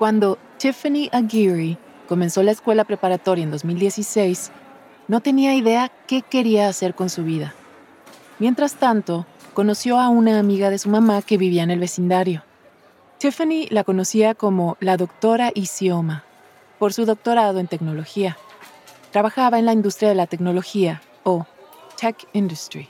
Cuando Tiffany Aguirre comenzó la escuela preparatoria en 2016, no tenía idea qué quería hacer con su vida. Mientras tanto, conoció a una amiga de su mamá que vivía en el vecindario. Tiffany la conocía como la doctora Isioma, por su doctorado en tecnología. Trabajaba en la industria de la tecnología, o tech industry.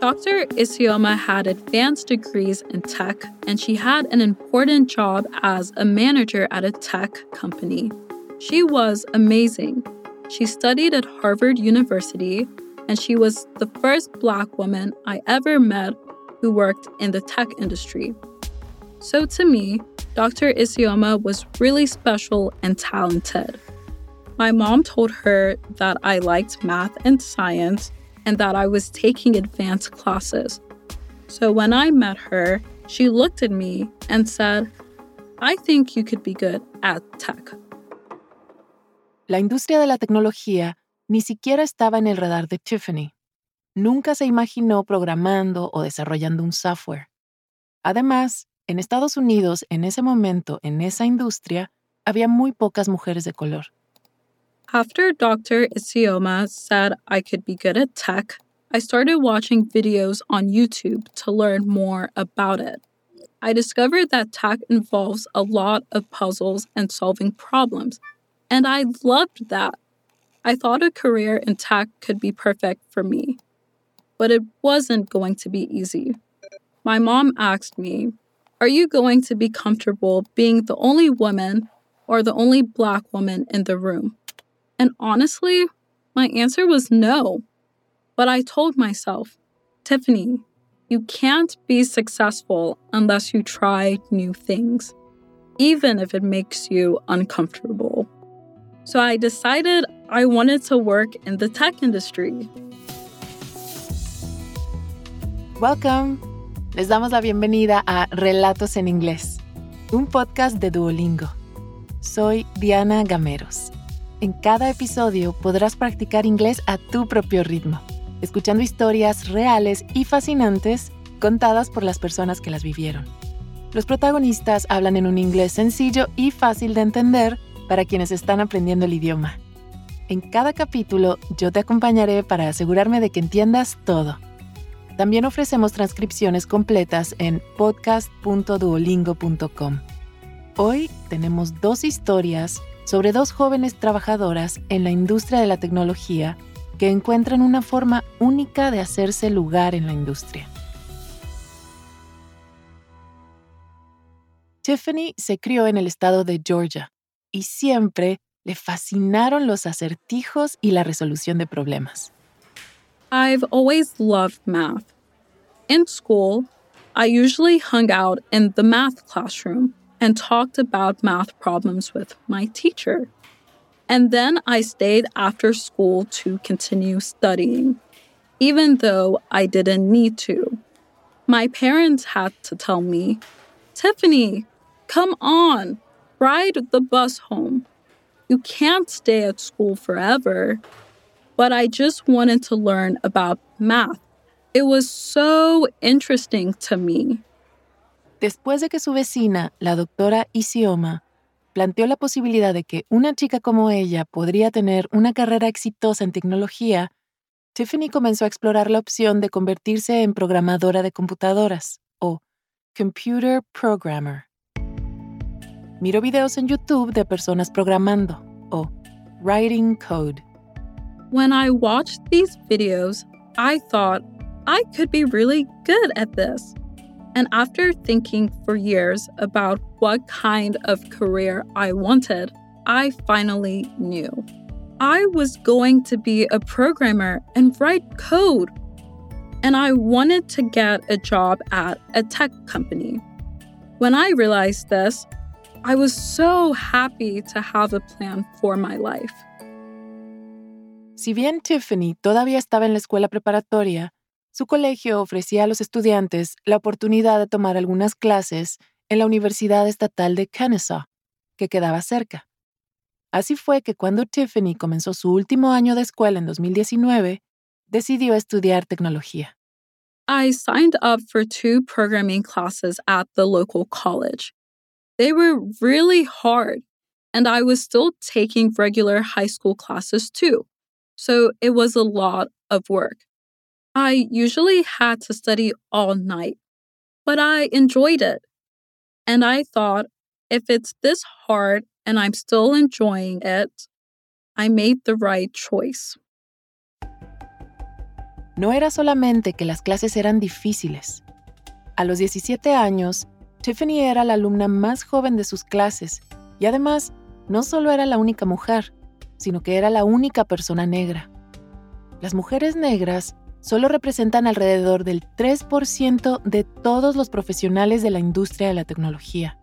Dr. Isioma had advanced degrees in tech, and she had an important job as a manager at a tech company. She was amazing. She studied at Harvard University, and she was the first Black woman I ever met who worked in the tech industry. So to me, Dr. Isioma was really special and talented. My mom told her that I liked math and science and that I was taking advanced classes. So when I met her, she looked at me and said, I think you could be good at tech. La industria de la tecnología ni siquiera estaba en el radar de Tiffany. Nunca se imaginó programando o desarrollando un software. Además, en Estados Unidos, en ese momento, en esa industria, había muy pocas mujeres de color. After Dr. Isioma said I could be good at tech, I started watching videos on YouTube to learn more about it. I discovered that tech involves a lot of puzzles and solving problems, and I loved that. I thought a career in tech could be perfect for me, but it wasn't going to be easy. My mom asked me, Are you going to be comfortable being the only woman or the only black woman in the room? And honestly, my answer was no. But I told myself, Tiffany, you can't be successful unless you try new things, even if it makes you uncomfortable. So I decided I wanted to work in the tech industry. Welcome. Les damos la bienvenida a Relatos en Inglés, un podcast de Duolingo. Soy Diana Gameros. En cada episodio podrás practicar inglés a tu propio ritmo, escuchando historias reales y fascinantes contadas por las personas que las vivieron. Los protagonistas hablan en un inglés sencillo y fácil de entender para quienes están aprendiendo el idioma. En cada capítulo yo te acompañaré para asegurarme de que entiendas todo. También ofrecemos transcripciones completas en podcast.duolingo.com. Hoy tenemos dos historias sobre dos jóvenes trabajadoras en la industria de la tecnología que encuentran una forma única de hacerse lugar en la industria. Tiffany se crió en el estado de Georgia y siempre le fascinaron los acertijos y la resolución de problemas. I've always loved math. In school, I usually hung out in the math classroom and talked about math problems with my teacher. And then I stayed after school to continue studying, even though I didn't need to. My parents had to tell me, Tiffany, come on, ride the bus home. You can't stay at school forever. But I just wanted to learn about math. It was so interesting to me. Después de que su vecina, la doctora Isioma, planteó la posibilidad de que una chica como ella podría tener una carrera exitosa en tecnología, Tiffany comenzó a explorar la opción de convertirse en programadora de computadoras o computer programmer. Miró videos en YouTube de personas programando o writing code. When I watched these videos, I thought I could be really good at this. And after thinking for years about what kind of career I wanted, I finally knew. I was going to be a programmer and write code. And I wanted to get a job at a tech company. When I realized this, I was so happy to have a plan for my life. Si bien Tiffany todavía estaba en la escuela preparatoria, Su colegio ofrecía a los estudiantes la oportunidad de tomar algunas clases en la Universidad Estatal de Kennesaw, que quedaba cerca. Así fue que cuando Tiffany comenzó su último año de escuela en 2019, decidió estudiar tecnología. I signed up for two programming classes at the local college. They were really hard, and I was still taking regular high school classes too, so it was a lot of work. I usually had to study all night, but I enjoyed it. And I thought, if it's this hard and I'm still enjoying it, I made the right choice. No era solamente que las clases eran difíciles. A los 17 años, Tiffany era la alumna más joven de sus clases y además no solo era la única mujer, sino que era la única persona negra. Las mujeres negras solo representan alrededor del 3% de todos los profesionales de la industria de la tecnología.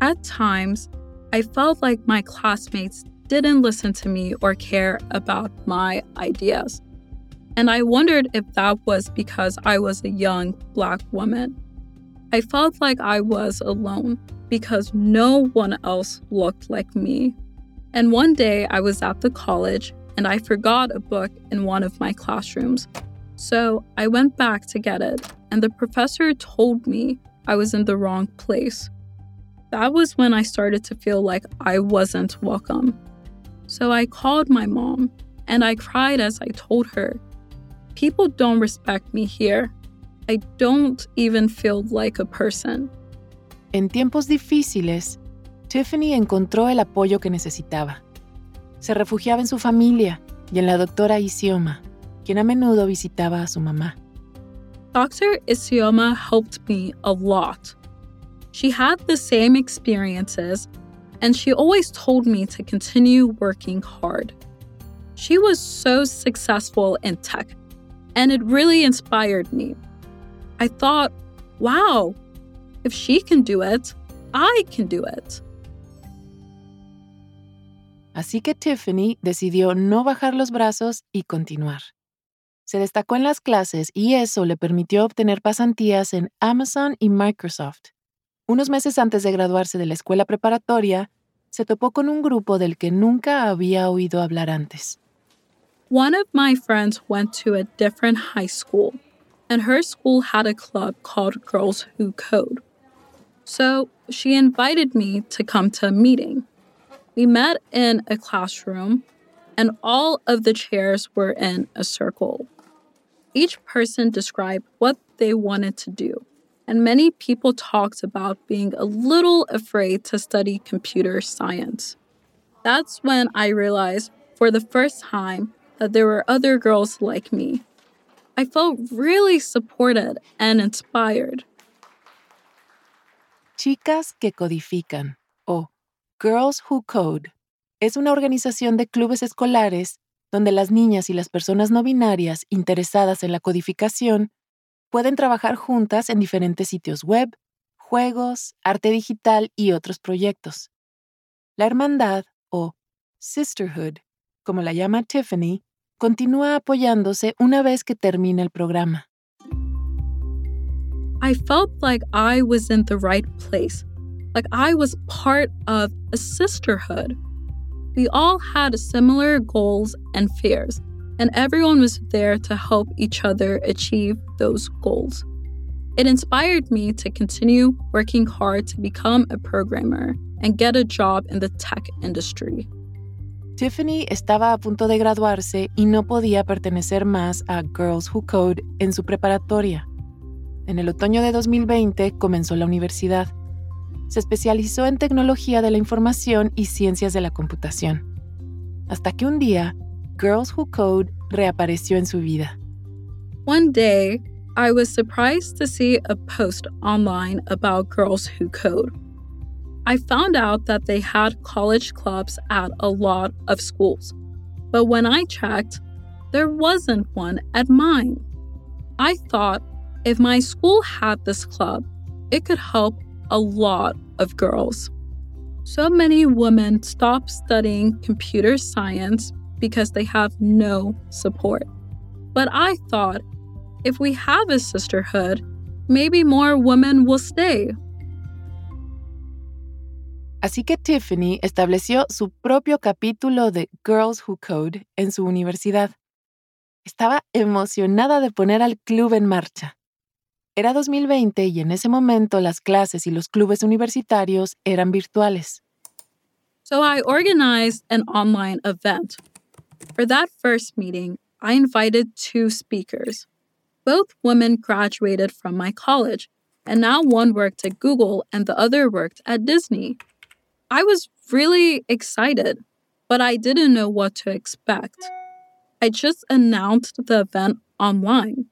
At times, I felt like my classmates didn't listen to me or care about my ideas. And I wondered if that was because I was a young Black woman. I felt like I was alone because no one else looked like me. And one day I was at the college and I forgot a book in one of my classrooms. So I went back to get it, and the professor told me I was in the wrong place. That was when I started to feel like I wasn't welcome. So I called my mom and I cried as I told her, People don't respect me here. I don't even feel like a person. En tiempos difíciles, Tiffany encontró el apoyo que necesitaba. Se refugiaba en su familia y en la doctora Isioma, quien a menudo visitaba a su mamá. Dr. Isioma helped me a lot. She had the same experiences, and she always told me to continue working hard. She was so successful in tech, and it really inspired me. I thought, wow, if she can do it, I can do it. Así que Tiffany decidió no bajar los brazos y continuar. Se destacó en las clases y eso le permitió obtener pasantías en Amazon y Microsoft. Unos meses antes de graduarse de la escuela preparatoria, se topó con un grupo del que nunca había oído hablar antes. One of my friends went to a different high school, and her school had a club called Girls Who Code. So she invited me to come to a meeting. We met in a classroom, and all of the chairs were in a circle. Each person described what they wanted to do, and many people talked about being a little afraid to study computer science. That's when I realized for the first time that there were other girls like me. I felt really supported and inspired. Chicas que codifican o Girls Who Code es una organización de clubes escolares donde las niñas y las personas no binarias interesadas en la codificación pueden trabajar juntas en diferentes sitios web, juegos, arte digital y otros proyectos. La hermandad o sisterhood, como la llama Tiffany, continúa apoyándose una vez que termina el programa. I felt like I was in the right place, like I was part of a sisterhood. We all had similar goals and fears, and everyone was there to help each other achieve those goals. It inspired me to continue working hard to become a programmer and get a job in the tech industry. Tiffany estaba a punto de graduarse y no podía pertenecer más a Girls Who Code en su preparatoria. En el otoño de 2020 comenzó la universidad. Se especializó en tecnología de la información y ciencias de la computación. Hasta que un día, Girls Who Code reapareció en su vida. One day, I was surprised to see a post online about Girls Who Code. I found out that they had college clubs at a lot of schools. But when I checked, there wasn't one at mine. I thought if my school had this club, it could help a lot of girls. So many women stop studying computer science because they have no support. But I thought if we have a sisterhood, maybe more women will stay. Así que Tiffany estableció su propio capítulo de Girls Who Code en su universidad. Estaba emocionada de poner al club en marcha. Era 2020 y en ese momento las clases y los clubes universitarios eran virtuales. So I organized an online event. For that first meeting, I invited two speakers. Both women graduated from my college, and now one worked at Google and the other worked at Disney. I was really excited, but I didn't know what to expect. I just announced the event online.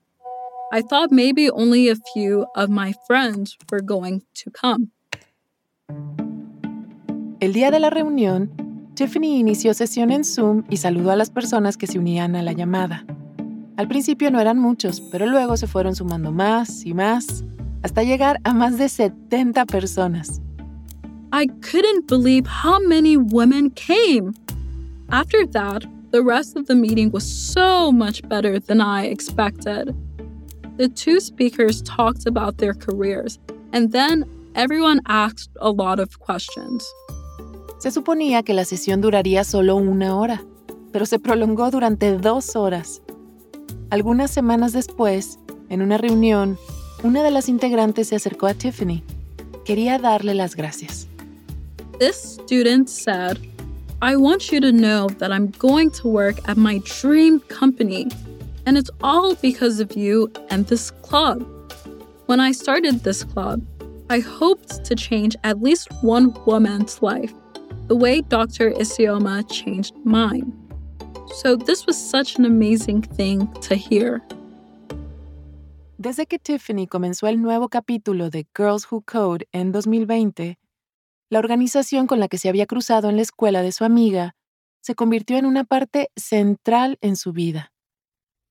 I thought maybe only a few of my friends were going to come. El día de la reunión, Tiffany inició sesión en Zoom y saludó a las personas que se unían a la llamada. Al principio no eran muchos, pero luego se fueron sumando más y más, hasta llegar a más de 70 personas. I couldn't believe how many women came. After that, the rest of the meeting was so much better than I expected. The two speakers talked about their careers, and then everyone asked a lot of questions. Se suponía que la sesión duraría solo una hora, pero se prolongó durante dos horas. Algunas semanas después, en una reunión, una de las integrantes se acercó a Tiffany. Quería darle las gracias. This student said, I want you to know that I'm going to work at my dream company, and it's all because of you and this club. When I started this club, I hoped to change at least one woman's life the way Dr. Isioma changed mine. So, this was such an amazing thing to hear. Desde que Tiffany comenzó el nuevo capítulo de Girls Who Code en 2020, la organización con la que se había cruzado en la escuela de su amiga se convirtió en una parte central en su vida.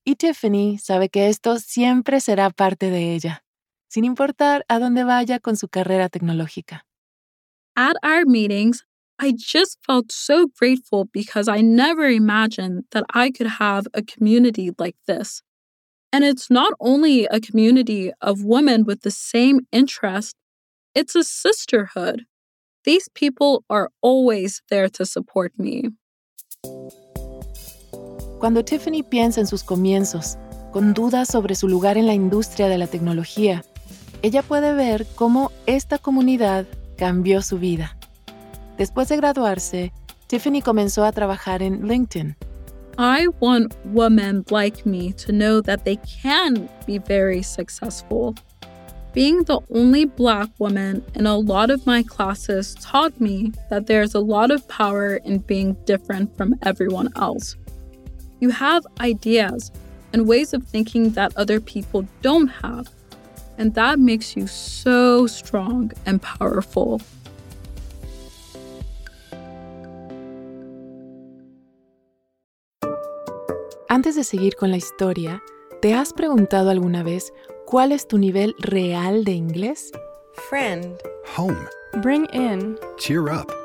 Y Tiffany sabe que esto siempre será parte de ella, sin importar a dónde vaya con su carrera tecnológica. At our meetings, I just felt so grateful because I never imagined that I could have a community like this. And it's not only a community of women with the same interest, it's a sisterhood. These people are always there to support me. Cuando Tiffany piensa en sus comienzos, con dudas sobre su lugar en la industria de la tecnología, ella puede ver cómo esta comunidad cambió su vida. Después de graduarse, Tiffany comenzó a trabajar en LinkedIn. I want women like me to know that they can be very successful. Being the only Black woman in a lot of my classes taught me that there's a lot of power in being different from everyone else. You have ideas and ways of thinking that other people don't have, and that makes you so strong and powerful. Antes de seguir con la historia, ¿te has preguntado alguna vez cuál es tu nivel real de inglés? Friend. Home. Bring in. Cheer up.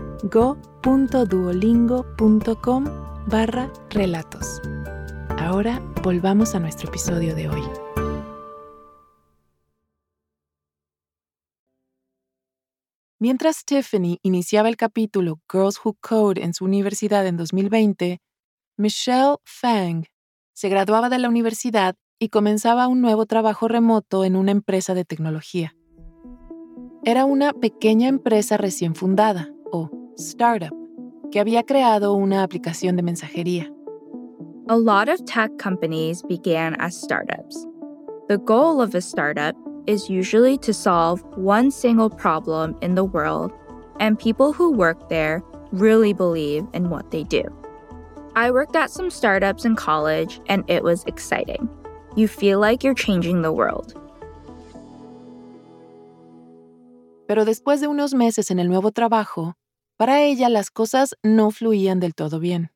go.duolingo.com barra relatos. Ahora volvamos a nuestro episodio de hoy. Mientras Tiffany iniciaba el capítulo Girls Who Code en su universidad en 2020, Michelle Fang se graduaba de la universidad y comenzaba un nuevo trabajo remoto en una empresa de tecnología. Era una pequeña empresa recién fundada, o startup, que había creado una aplicación de mensajería. A lot of tech companies began as startups. The goal of a startup is usually to solve one single problem in the world, and people who work there really believe in what they do. I worked at some startups in college, and it was exciting. You feel like you're changing the world. Pero después de unos meses en el nuevo trabajo, para ella las cosas no fluían del todo bien.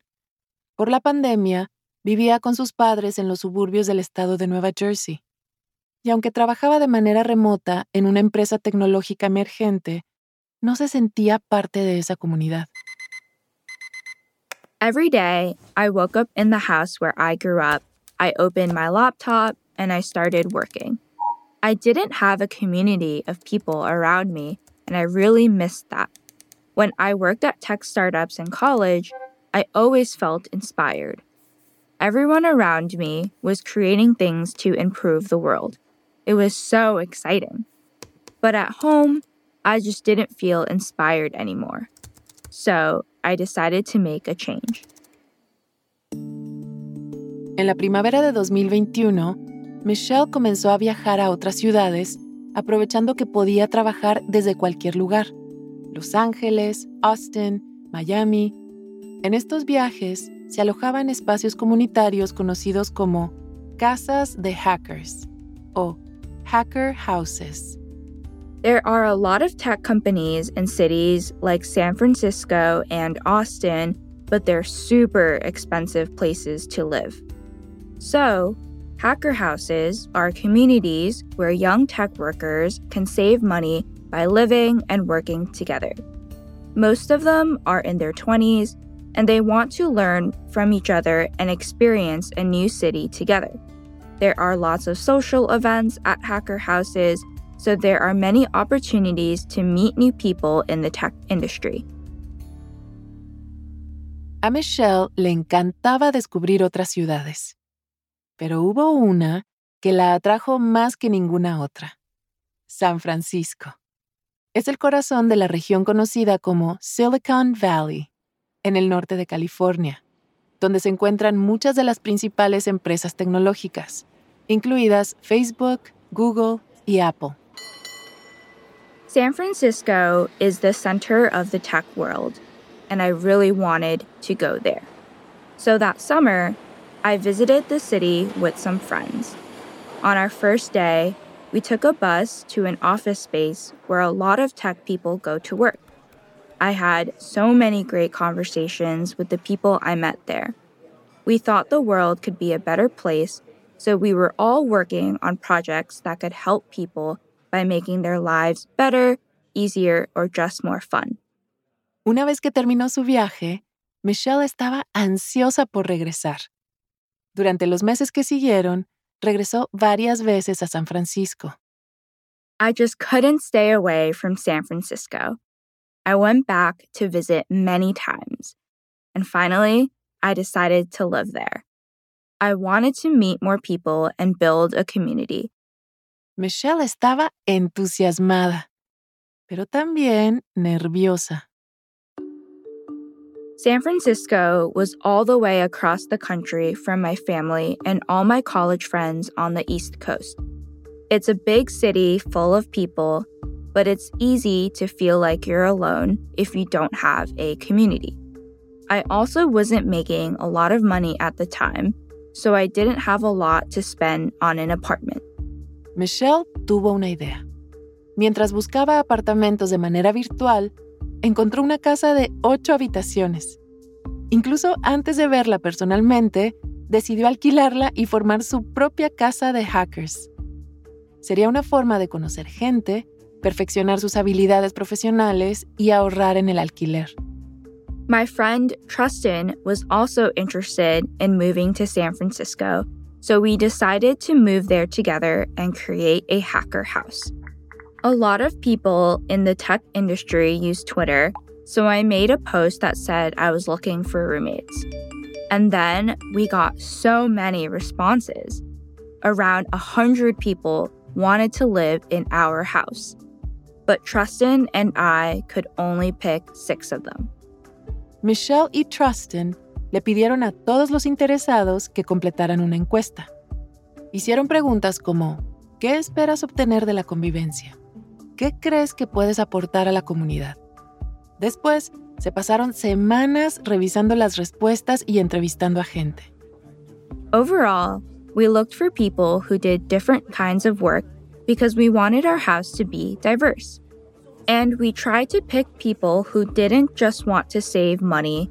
Por la pandemia, vivía con sus padres en los suburbios del estado de Nueva Jersey. y aunque trabajaba de manera remota en una empresa tecnológica emergente, no se sentía parte de esa comunidad. Every day, I woke up in the house where I grew up. I opened my laptop and I started working. I didn't have a community of people around me, and I really missed that. When I worked at tech startups in college, I always felt inspired. Everyone around me was creating things to improve the world. It was so exciting. But at home, I just didn't feel inspired anymore. So I decided to make a change. En la primavera de 2021, Michelle comenzó a viajar a otras ciudades, aprovechando que podía trabajar desde cualquier lugar. Los Ángeles, Austin, Miami. En estos viajes se alojaba en espacios comunitarios conocidos como casas de hackers o hacker houses. There are a lot of tech companies in cities like San Francisco and Austin, but they're super expensive places to live. So, hacker houses are communities where young tech workers can save money by living and working together. Most of them are in their 20s and they want to learn from each other and experience a new city together. There are lots of social events at hacker houses so there are many opportunities to meet new people in the tech industry. A Michelle le encantaba descubrir otras ciudades, pero hubo una que la atrajo más que ninguna otra, San Francisco. Es el corazón de la región conocida como Silicon Valley, en el norte de California, donde se encuentran muchas de las principales empresas tecnológicas, incluidas Facebook, Google y Apple. San Francisco is the center of the tech world, and I really wanted to go there. So that summer, I visited the city with some friends. On our first day, we took a bus to an office space where a lot of tech people go to work. I had so many great conversations with the people I met there. We thought the world could be a better place, so we were all working on projects that could help people by making their lives better, easier, or just more fun. Una vez que terminó su viaje, Michelle estaba ansiosa por regresar. Durante los meses que siguieron, regresó varias veces a San Francisco. I just couldn't stay away from San Francisco. I went back to visit many times. And finally, I decided to live there. I wanted to meet more people and build a community. Michelle estaba entusiasmada, pero también nerviosa. San Francisco was all the way across the country from my family and all my college friends on the East Coast. It's a big city full of people, but it's easy to feel like you're alone if you don't have a community. I also wasn't making a lot of money at the time, so I didn't have a lot to spend on an apartment. Michelle tuvo una idea. Mientras buscaba apartamentos de manera virtual, encontró una casa de ocho habitaciones. Incluso antes de verla personalmente, decidió alquilarla y formar su propia casa de hackers. Sería una forma de conocer gente, perfeccionar sus habilidades profesionales y ahorrar en el alquiler. My friend Trustin was also interested in moving to San Francisco so we decided to move there together and create a hacker house. A lot of people in the tech industry use Twitter, so I made a post that said I was looking for roommates. And then we got so many responses. Around 100 people wanted to live in our house. But Trustin and I could only pick six of them. Michelle y Trustin le pidieron a todos los interesados que completaran una encuesta. Hicieron preguntas como, ¿qué esperas obtener de la convivencia? ¿Qué crees que puedes aportar a la comunidad? Después, se pasaron semanas revisando las respuestas y entrevistando a gente. Overall, we looked for people who did different kinds of work because we wanted our house to be diverse. And we tried to pick people who didn't just want to save money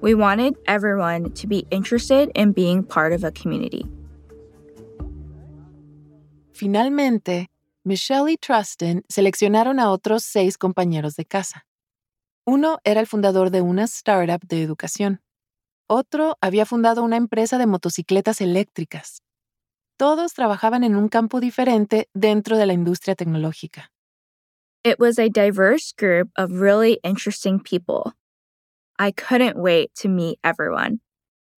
we wanted everyone to be interested in being part of a community. Finalmente, Michelle y Trustin seleccionaron a otros seis compañeros de casa. Uno era el fundador de una startup de educación. Otro había fundado una empresa de motocicletas eléctricas. Todos trabajaban en un campo diferente dentro de la industria tecnológica. It was a diverse group of really interesting people. I couldn't wait to meet everyone.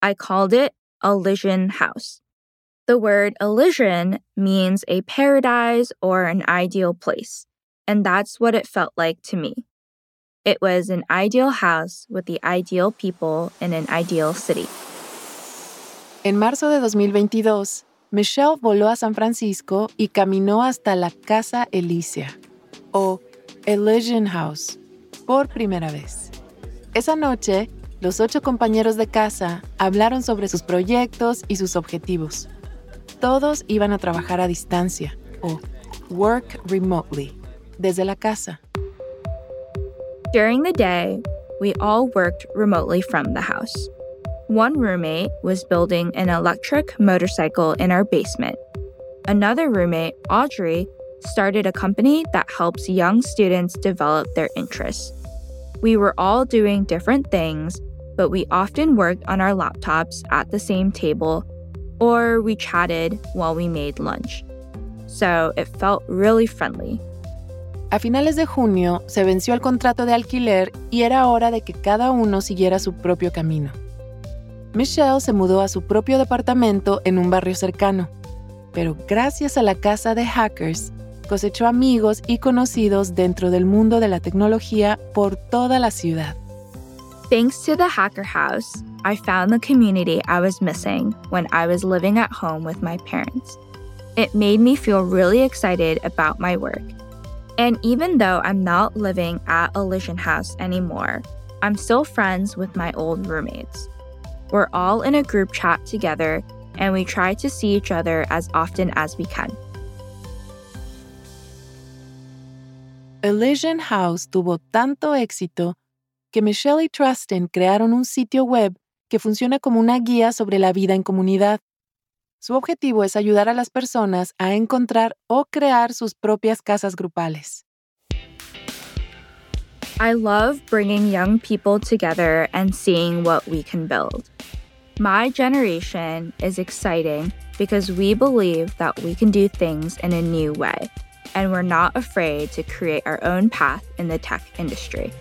I called it Elysian House. The word Elysian means a paradise or an ideal place, and that's what it felt like to me. It was an ideal house with the ideal people in an ideal city. En marzo de 2022, Michelle voló a San Francisco y caminó hasta la Casa Elysia, o Elysian House, por primera vez. Esa noche, los ocho compañeros de casa hablaron sobre sus proyectos y sus objetivos. Todos iban a trabajar a distancia o work remotely, desde la casa. During the day, we all worked remotely from the house. One roommate was building an electric motorcycle in our basement. Another roommate, Audrey, started a company that helps young students develop their interests. We were all doing different things, but we often worked on our laptops at the same table or we chatted while we made lunch. So it felt really friendly. A finales de junio se venció el contrato de alquiler y era hora de que cada uno siguiera su propio camino. Michelle se mudó a su propio departamento en un barrio cercano, pero gracias a la casa de hackers cosechó amigos y conocidos dentro del mundo de la tecnología por toda la ciudad. Thanks to the Hacker House, I found the community I was missing when I was living at home with my parents. It made me feel really excited about my work. And even though I'm not living at Elysian House anymore, I'm still friends with my old roommates. We're all in a group chat together and we try to see each other as often as we can. Elysian House tuvo tanto éxito que Michelle y Trustin crearon un sitio web que funciona como una guía sobre la vida en comunidad. Su objetivo es ayudar a las personas a encontrar o crear sus propias casas grupales. I love bringing young people together and seeing what we can build. My generation is exciting because we believe that we can do things in a new way, and we're not afraid to create our own path in the tech industry.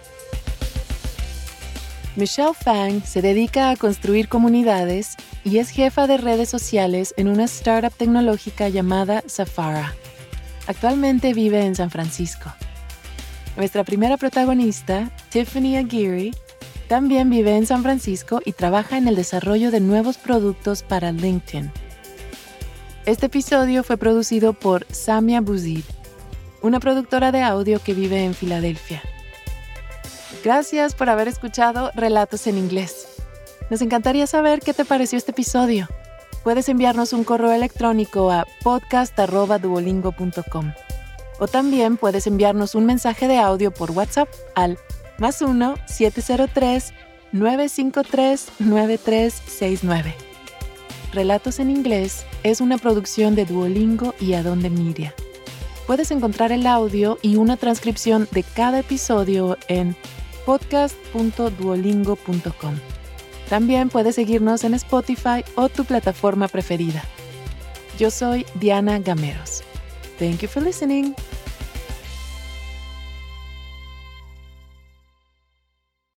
Michelle Fang se dedica a construir comunidades y es jefa de redes sociales en una startup tecnológica llamada Safara. Actualmente vive en San Francisco. Nuestra primera protagonista, Tiffany Aguirre, también vive en San Francisco y trabaja en el desarrollo de nuevos productos para LinkedIn. Este episodio fue producido por Samia Buzid, una productora de audio que vive en Filadelfia. Gracias por haber escuchado Relatos en Inglés. Nos encantaría saber qué te pareció este episodio. Puedes enviarnos un correo electrónico a podcast.duolingo.com o también puedes enviarnos un mensaje de audio por WhatsApp al más 1-703-953-9369. Relatos en Inglés es una producción de Duolingo y Adonde Media. Puedes encontrar el audio y una transcripción de cada episodio en podcast.duolingo.com. También puedes seguirnos en Spotify o tu plataforma preferida. Yo soy Diana Gameros. Thank you for listening.